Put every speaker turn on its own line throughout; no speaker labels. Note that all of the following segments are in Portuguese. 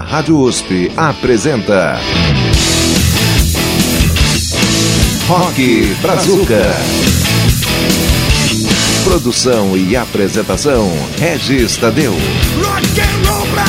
Rádio USP apresenta Rock Brazuca. Produção e apresentação Regis Tadeu.
Rock and roll pra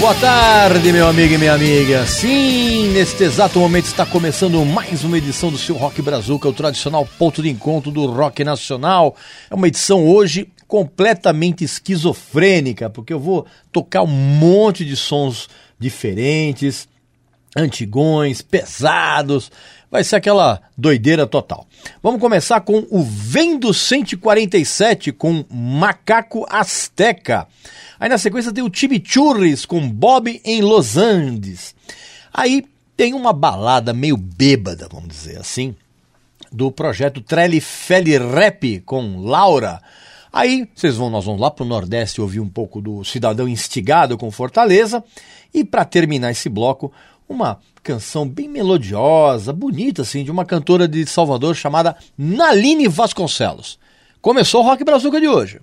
Boa tarde, meu amigo e minha amiga. Sim, neste exato momento está começando mais uma edição do seu Rock Brazuca, o tradicional ponto de encontro do rock nacional. É uma edição hoje completamente esquizofrênica, porque eu vou tocar um monte de sons diferentes, antigões, pesados. Vai ser aquela doideira total. Vamos começar com o Vendo 147 com Macaco Azteca. Aí na sequência tem o Chimichurris com Bob em Los Andes. Aí tem uma balada meio bêbada, vamos dizer assim, do projeto Trelifeli Rap com Laura. Aí vocês vão, nós vamos lá para o Nordeste ouvir um pouco do Cidadão Instigado com Fortaleza. E para terminar esse bloco, uma canção bem melodiosa, bonita assim, de uma cantora de Salvador chamada Naline Vasconcelos. Começou o Rock Brazuca de hoje.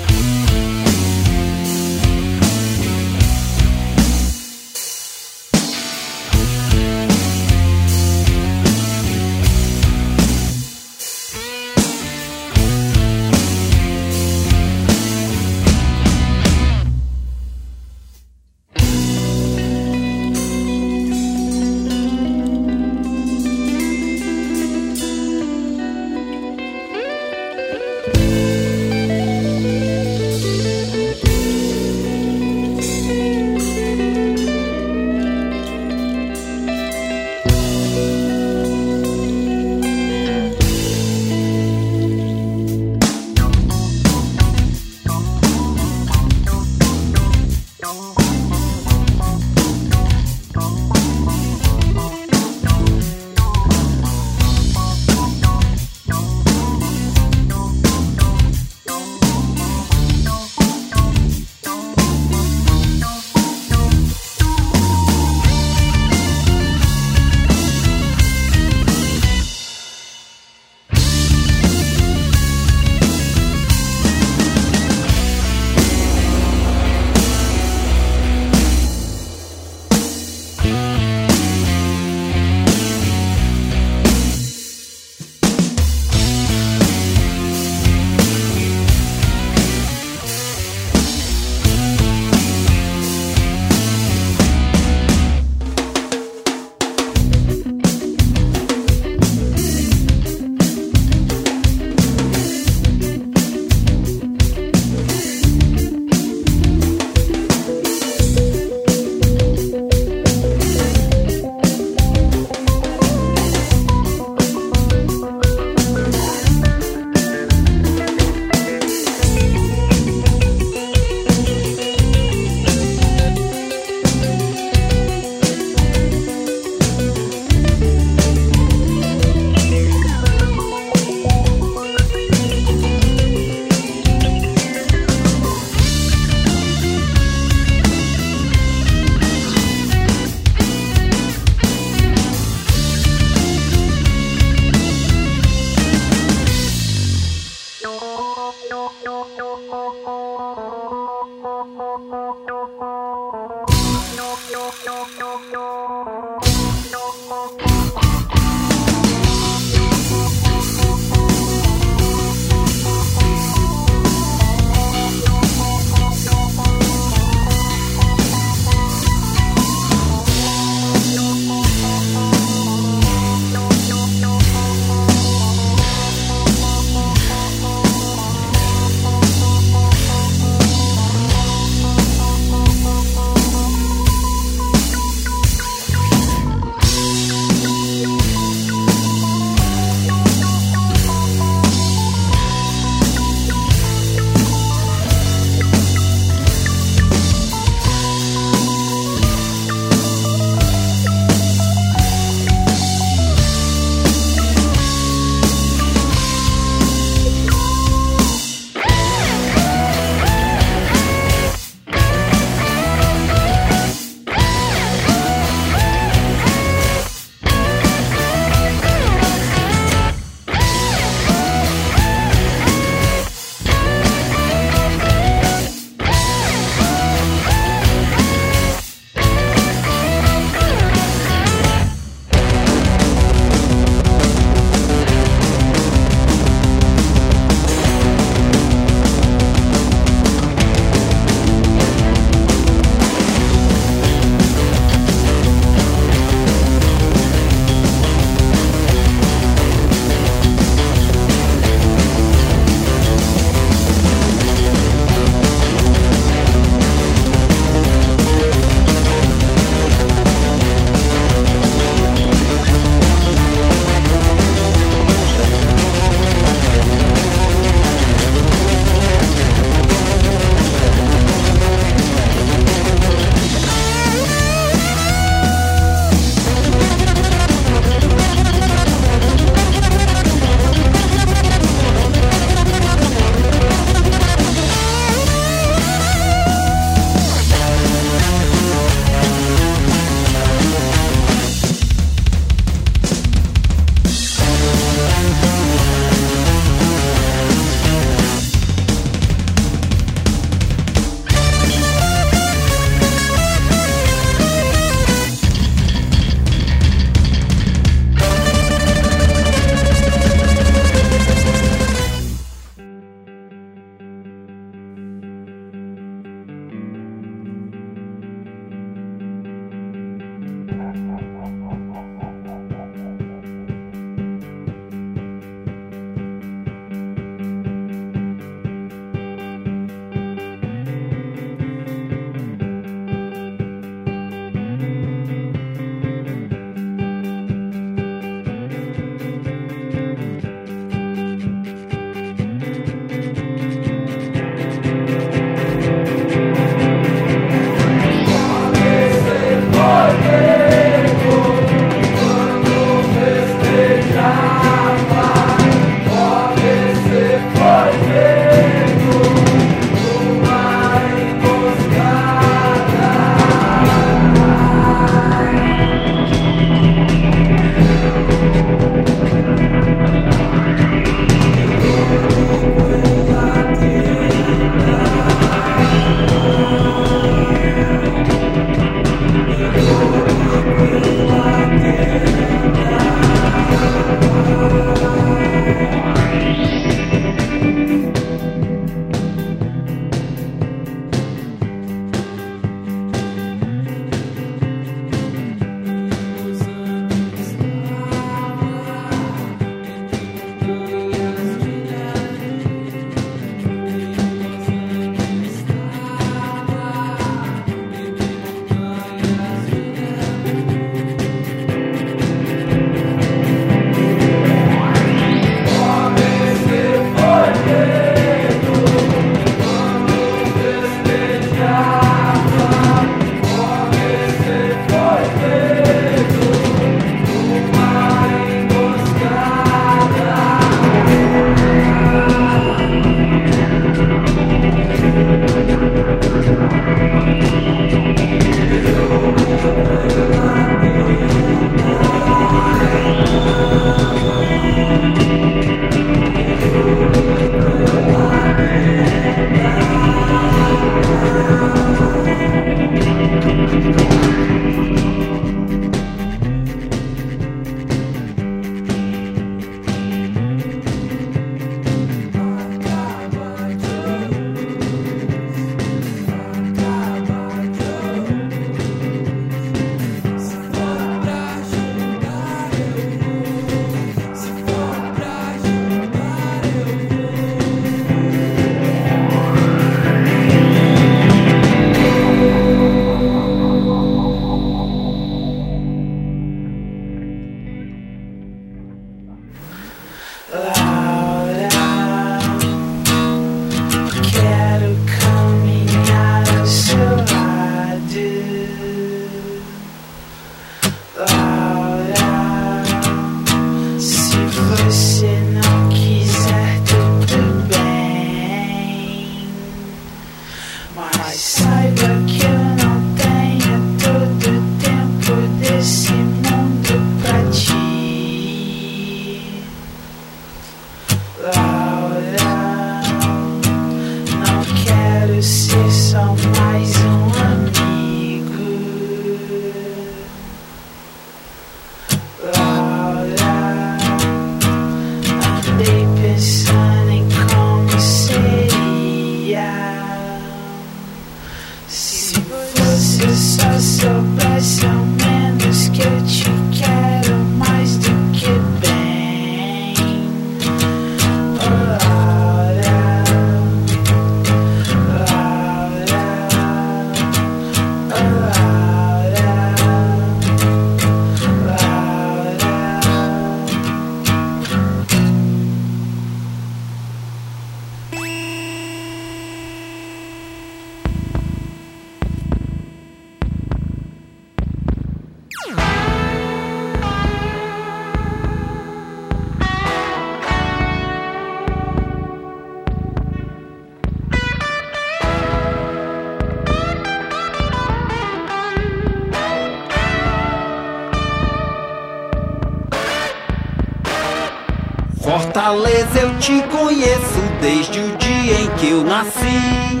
Te conheço desde o dia em que eu nasci.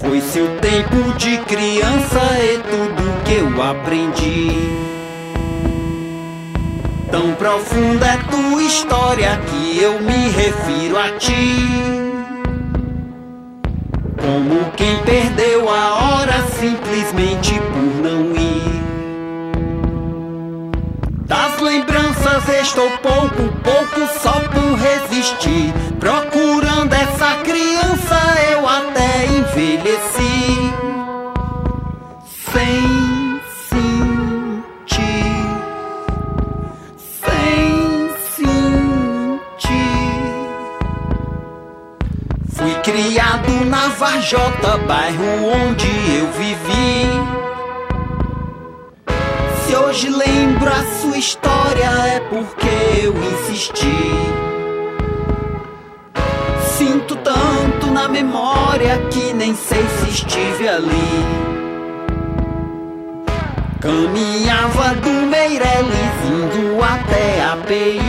Foi seu tempo de criança e tudo que eu aprendi. Tão profunda é tua história que eu me refiro a ti. Como quem perdeu a hora simplesmente por não ir. Das lembranças estou pouco, pouco só por resistir. Procurando essa criança, eu até envelheci. Sem criado na Varjota, bairro onde eu vivi. Se hoje lembro a sua história é porque eu insisti. Sinto tanto na memória que nem sei se estive ali. Caminhava do Meireles indo até a PI.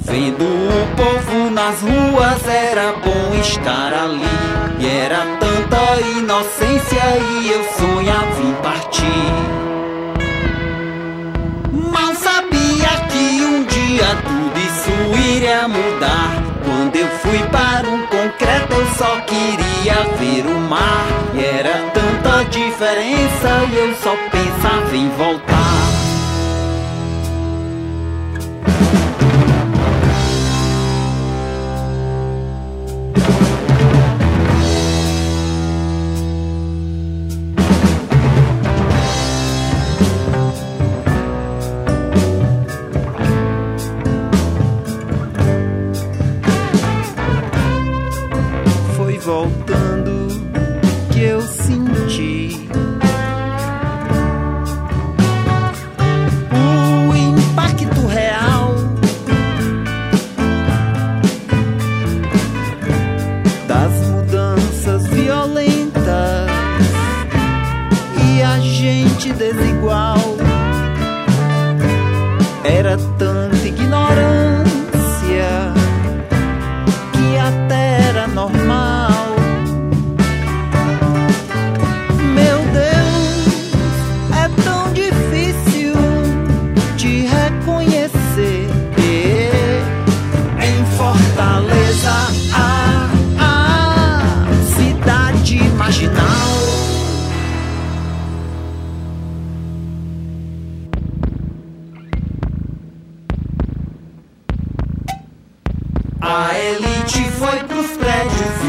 Vendo o povo nas ruas era bom estar ali. E era tanta inocência e eu sonhava em partir. Iria mudar. Quando eu fui para um concreto, eu só queria ver o mar. E era tanta diferença e eu só pensava em voltar.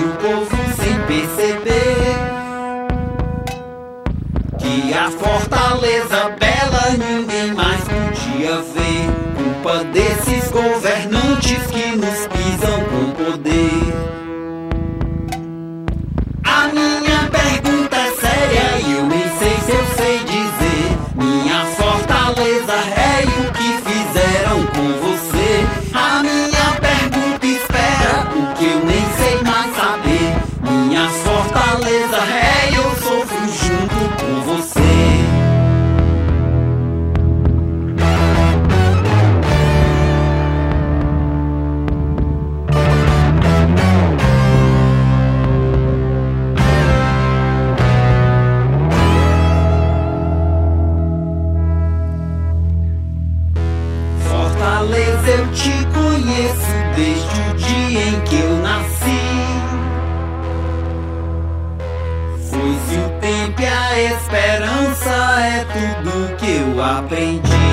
O povo sem perceber que a fortaleza bela ninguém mais podia ver. Culpa desses governantes aprendi.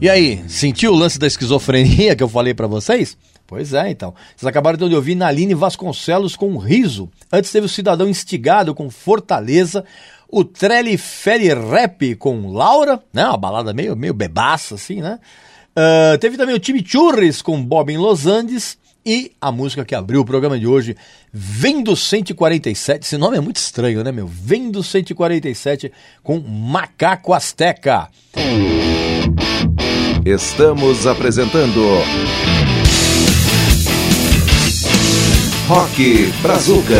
E
aí, sentiu o lance da esquizofrenia que eu falei pra vocês? Pois é, então. Vocês acabaram então de ouvir Naline Vasconcelos com riso. Antes teve o Cidadão Instigado com Fortaleza. O Trelli Feri Rap com Laura, né? Uma balada meio, meio bebaça, assim, né? Ah, teve também o Time Churris com Bob em Los Andes. E a música que abriu o programa de hoje, Vem do 147. Esse nome é muito estranho, né, meu? Vem do 147 com Macaco Azteca.
Estamos apresentando Rock Brazuca.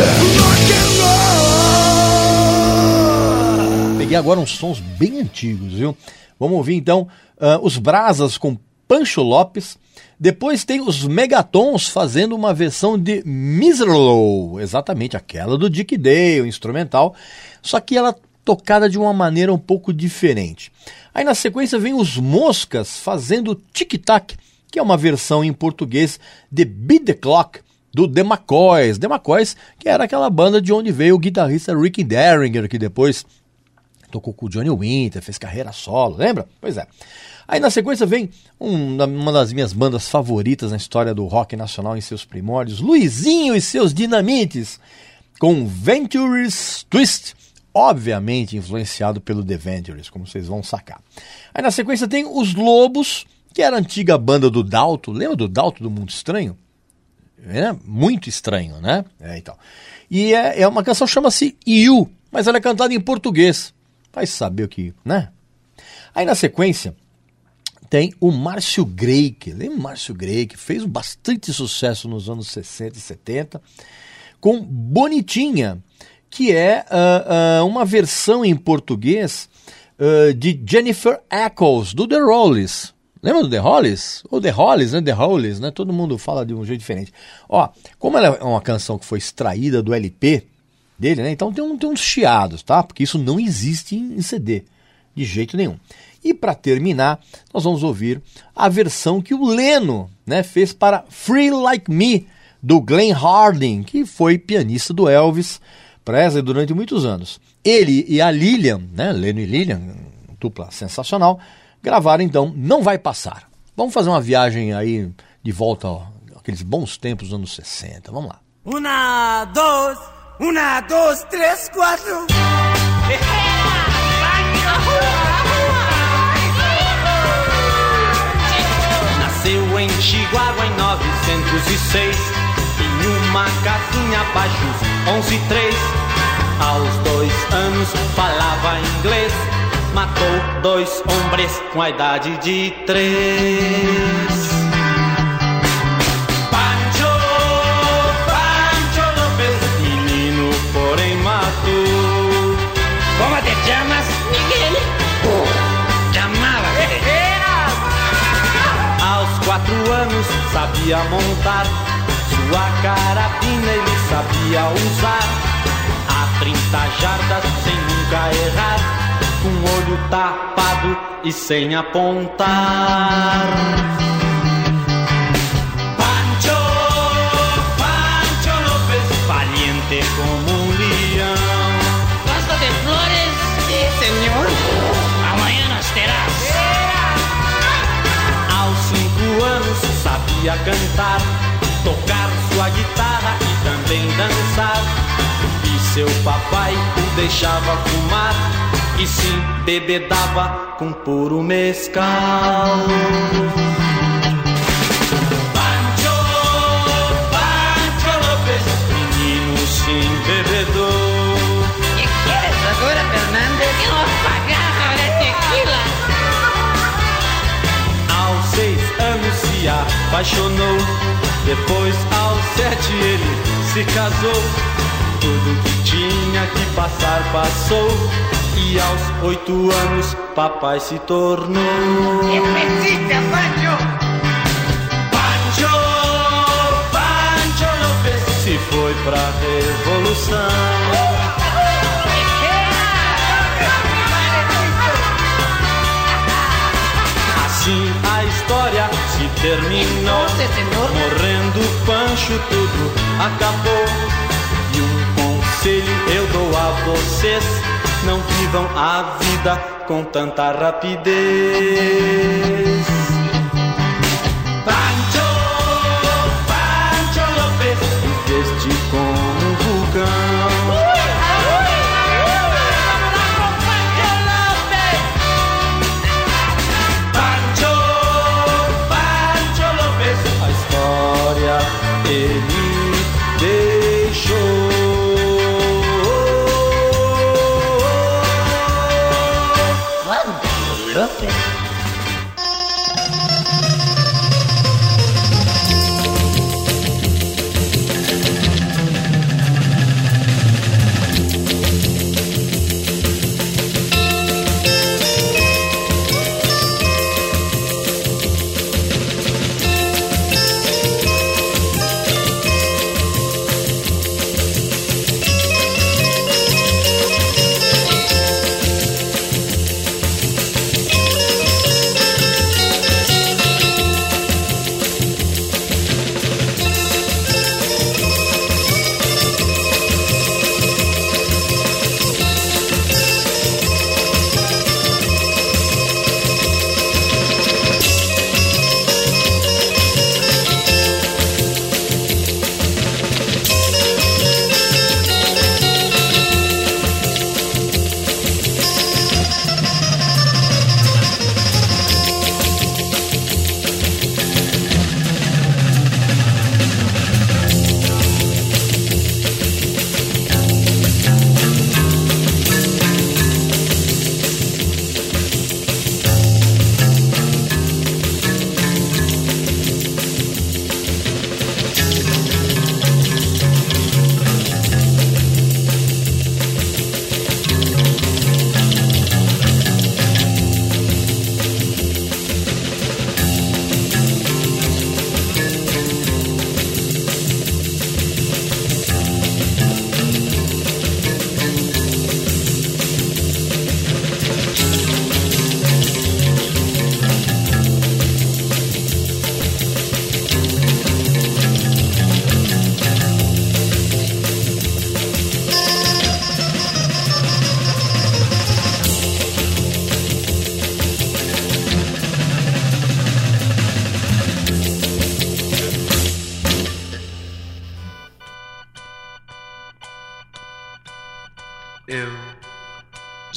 Peguei agora uns sons bem antigos, viu? Vamos ouvir então ah, os Brasas com Pancho Lopes. Depois tem os Megatons fazendo uma versão de Miserlow, exatamente aquela do Dick Dale, instrumental. Só que ela tocada de uma maneira um pouco diferente. Aí na sequência vem os Moscas fazendo Tic Tac, que é uma versão em português de Beat the Clock, do The McCoys. The McCoys, que era aquela banda de onde veio o guitarrista Ricky Derringer, que depois tocou com o Johnny Winter, fez carreira solo, lembra? Pois é. Aí na sequência vem um, uma das minhas bandas favoritas na história do rock nacional em seus primórdios, Luizinho e seus Dinamites, com Ventures Twist, obviamente influenciado pelo The Ventures, como vocês vão sacar. Aí na sequência tem Os Lobos, que era a antiga banda do Dalto, lembra do Dalto do Mundo Estranho? É muito estranho, né? É, então. E é, é uma canção chama-se You, mas ela é cantada em português. Vai saber o que, né? Aí na sequência tem o Márcio Greik. Lembra o Márcio Greik? Fez bastante sucesso nos anos 60 e 70 com Bonitinha, que é uh, uh, uma versão em português uh, de Jennifer Eccles, do The Rollies. Lembra do The Hollies? Ou The Hollies, né? The Hollies, né? Todo mundo fala de um jeito diferente. Ó, como ela é uma canção que foi extraída do LP dele, né? Então tem, um, tem uns chiados, tá? Porque isso não existe em, em CD, de jeito nenhum. E para terminar, nós vamos ouvir a versão que o Leno né, fez para Free Like Me, do Glenn Harding, que foi pianista do Elvis Presley durante muitos anos. Ele e a Lilian, né, Leno e Lilian, dupla sensacional, gravaram então Não Vai Passar. Vamos fazer uma viagem aí de volta àqueles bons tempos dos anos 60. Vamos lá.
Una, dos, una, dos, três, quatro.
Nasceu em Chihuahua em 906 Em uma casinha baixo, 11 e 3 Aos dois anos falava inglês Matou dois hombres com a idade de três Pancho, Pancho López Menino porém matou
¿Cómo te llamas? Miguel. Llamaba.
Aos quatro anos sabia montar Sua carabina ele sabia usar A 30 jardas sem nunca errar Com o olho tapado e sem apontar Pancho, Pancho López Valiente como um leão
Gosto de flores. Sí, señor. Amanhã nos terás.
Aos cinco anos sabia cantar, tocar guitarra e também dançar. E seu papai o deixava fumar e se bebedava com puro mescal. Pancho, Pancho López, menino sim bebedor.
¿Qué quieres agora, Fernández? Que uma pagarra de tequila.
Aos seis anos se apaixonou. Depois, aos sete, ele se casou. Tudo que tinha que passar, passou. E aos oito anos, papai se tornou.
Repetite, Pancho.
Pancho, Pancho López se foi pra revolução. Assim a história se terminou.
Senhor.
Morrendo Pancho, tudo acabou. E um conselho eu dou a vocês: não vivam a vida com tanta rapidez. Ele deixou.
López.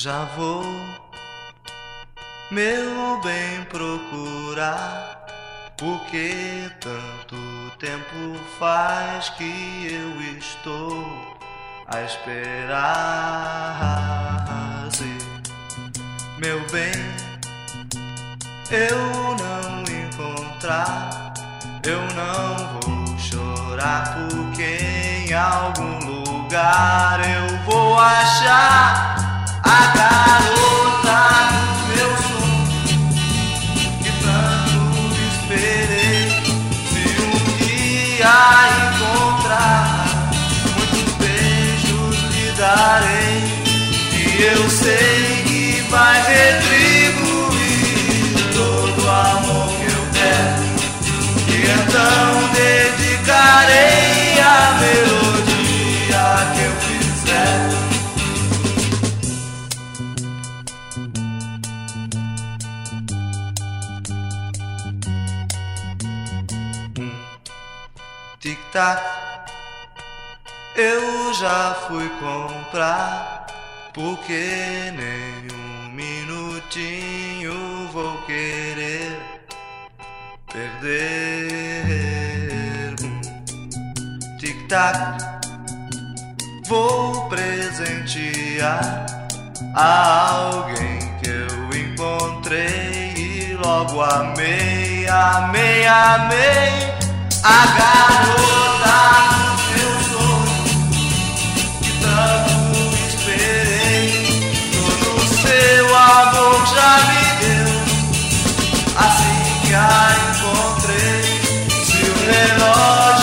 Já vou, meu bem, procurar. Porque tanto tempo faz que eu estou a esperar. Se, meu bem, eu não encontrar, eu não vou chorar porque em algum lugar eu vou achar a garota dos meus sonhos que tanto esperei. Se um dia encontrar, muitos beijos lhe darei e eu sei que vai retribuir todo o amor que eu der. E então dedicarei Tic-tac, eu já fui comprar, porque nem um minutinho vou querer perder. Tic-tac, vou presentear a alguém que eu encontrei e logo amei, amei, amei a garota dos meus sonhos que tanto esperei. Todo o seu amor já me deu assim que a encontrei. Se o relógio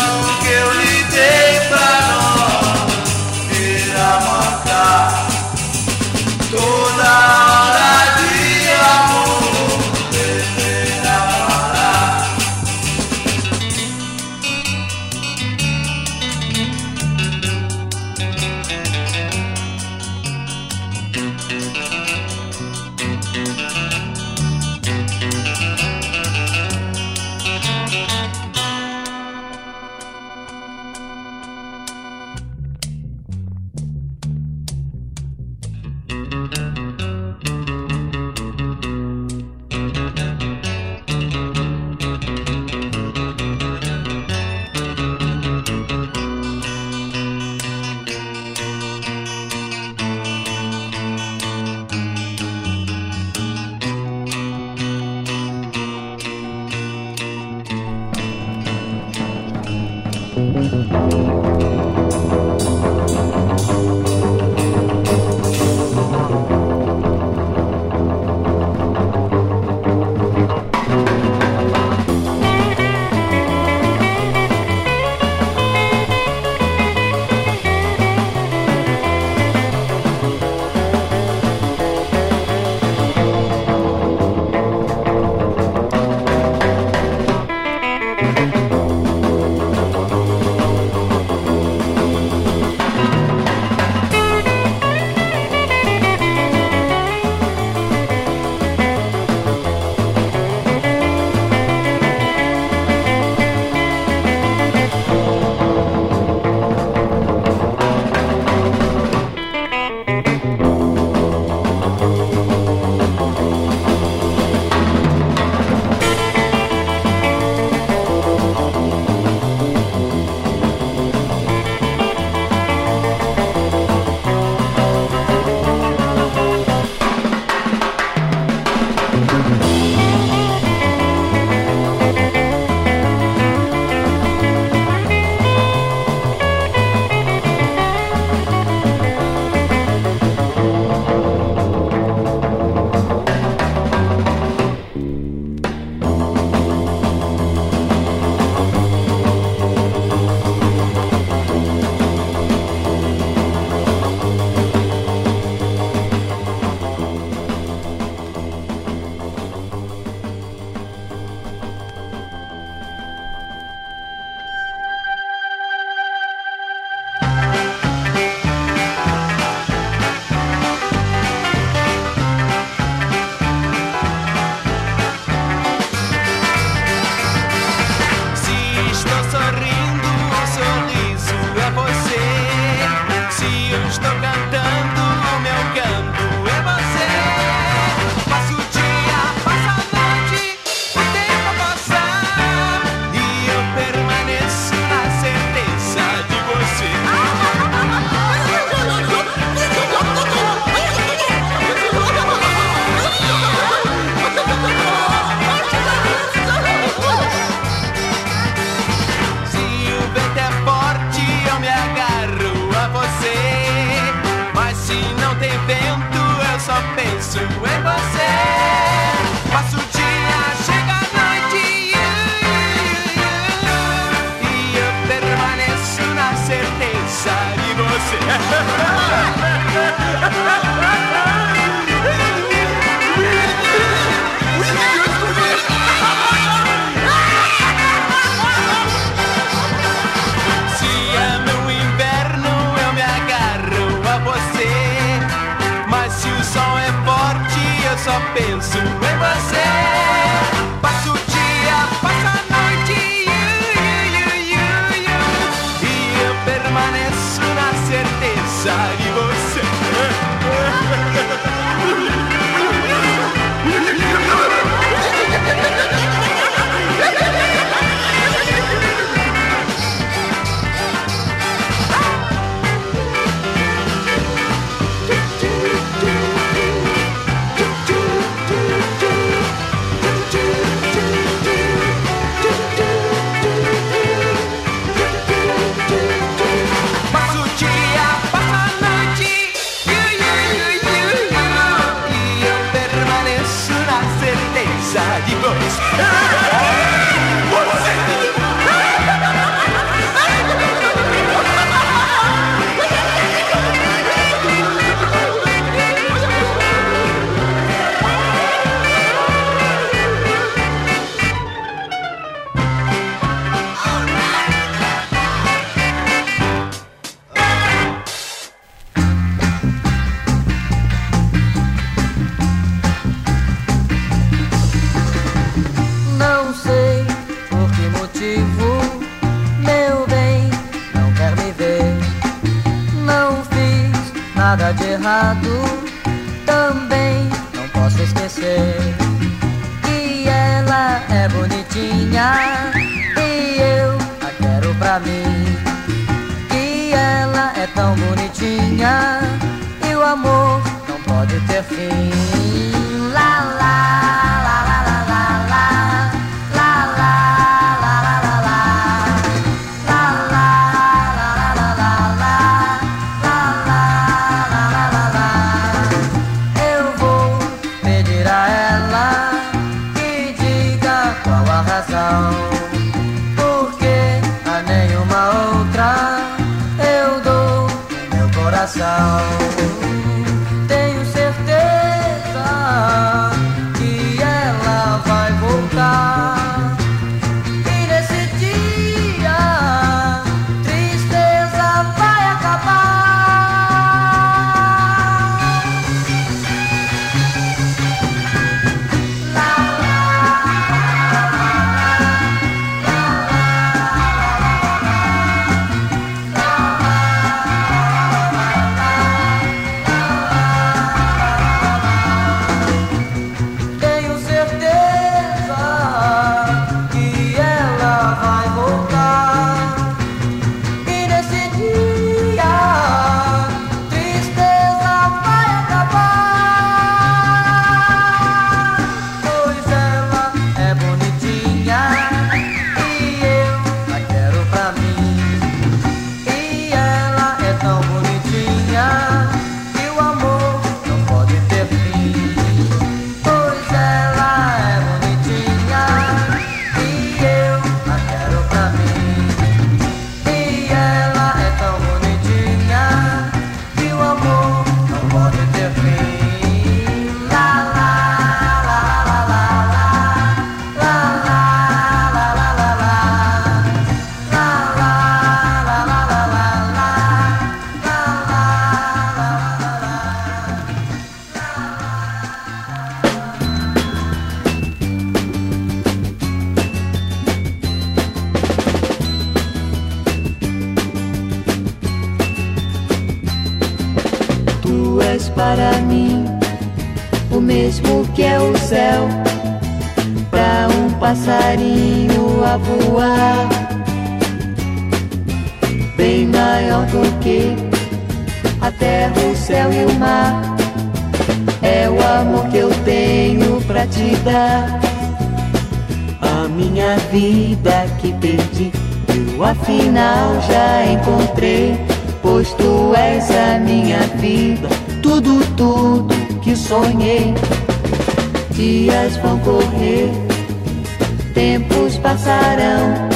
tempos passarão,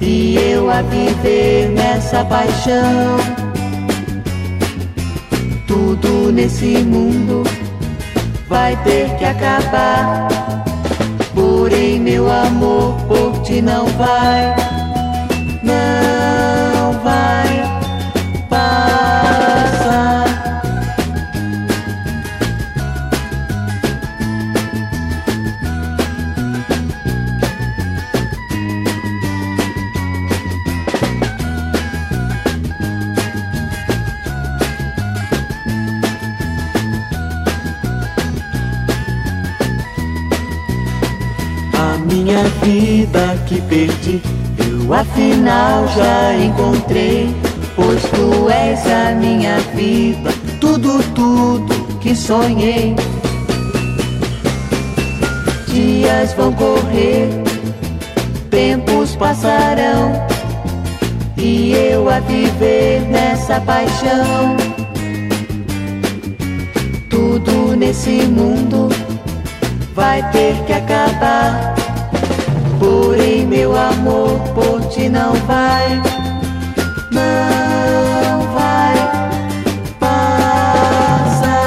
e eu a viver nessa paixão. Tudo nesse mundo vai ter que acabar. Porém, meu amor por ti não vai, vida que perdi, eu afinal já encontrei. Pois tu és a minha vida, tudo, tudo que sonhei. Dias vão correr, tempos passarão, e eu a viver nessa paixão. Tudo nesse mundo vai ter que acabar. Porém, meu amor por ti não vai, não vai passar.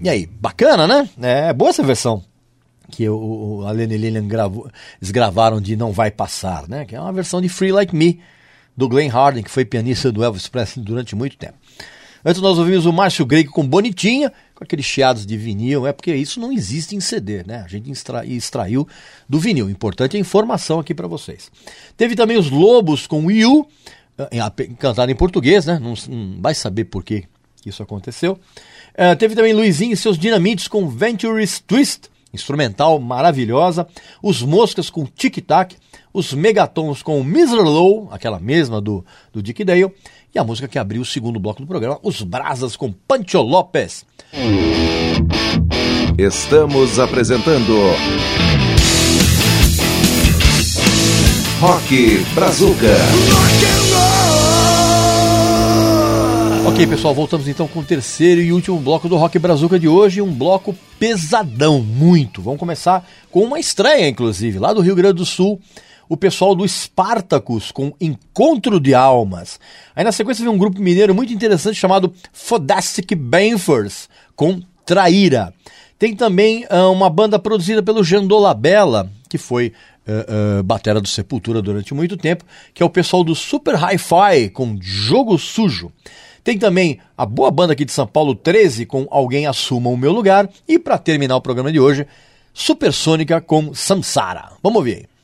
E aí, bacana, né? É boa essa versão que o, o- a Lenny Lillian gravou, eles gravaram de Não Vai Passar, né? Que é uma versão de Free Like Me, do Glenn Harding, que foi pianista do Elvis Presley durante muito tempo. Antes nós ouvimos o Márcio Greco com Bonitinha, com aqueles chiados de vinil, é porque isso não existe em CD, né? A gente extra- extraiu do vinil. Importante a informação aqui para vocês. Teve também os Lobos com You, eh, cantado em português, né? Não, não vai saber por que isso aconteceu. Eh, teve também Luizinho e seus Dinamites com Ventures Twist, instrumental maravilhosa. Os Moscas com Tic Tac. Os Megatons com. Low, aquela mesma do, do Dick Dale. E a música que abriu o segundo bloco do programa, Os Brasas com Pancho Lopes.
Estamos apresentando Rock Brazuca.
Ok, pessoal, voltamos então com o terceiro e último bloco do Rock Brazuca de hoje, um bloco pesadão, muito. Vamos começar com uma estreia, inclusive, lá do Rio Grande do Sul, o pessoal do Spartacus com Encontro de Almas. Aí na sequência vem um grupo mineiro muito interessante chamado Fodastic Banfers com Traíra. Tem também ah, uma banda produzida pelo Jandola Bella, que foi uh, uh, batera do Sepultura durante muito tempo, que é o pessoal do Super Hi-Fi com Jogo Sujo. Tem também a boa banda aqui de São Paulo 13 com Alguém Assuma o Meu Lugar. E para terminar o programa de hoje, Supersônica com Samsara. Vamos ouvir aí.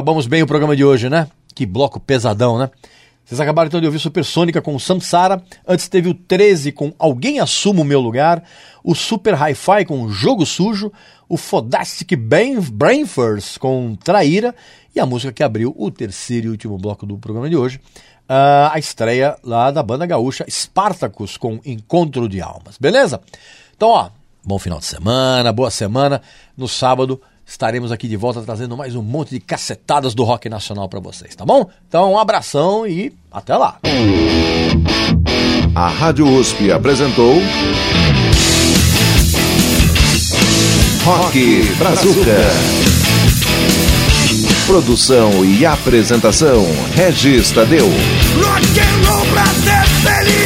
Acabamos bem o programa de hoje, né? Que bloco pesadão, né? Vocês acabaram então de ouvir Supersônica com Samsara. Antes teve o 13 com Alguém Assuma o Meu Lugar. O Super Hi-Fi com Jogo Sujo. O Fodastic Brainfers com Traíra. E a música que abriu o terceiro e último bloco do programa de hoje. Uh, a estreia lá da banda gaúcha Spartacus com Encontro de Almas. Beleza? Então, ó, bom final de semana, boa semana. No sábado estaremos aqui de volta trazendo mais um monte de cacetadas do rock nacional para vocês, tá bom? Então, um abração e até lá.
A Rádio USP apresentou Rock Brazuca. Produção e apresentação Regis Tadeu.
Rock and roll Brasil!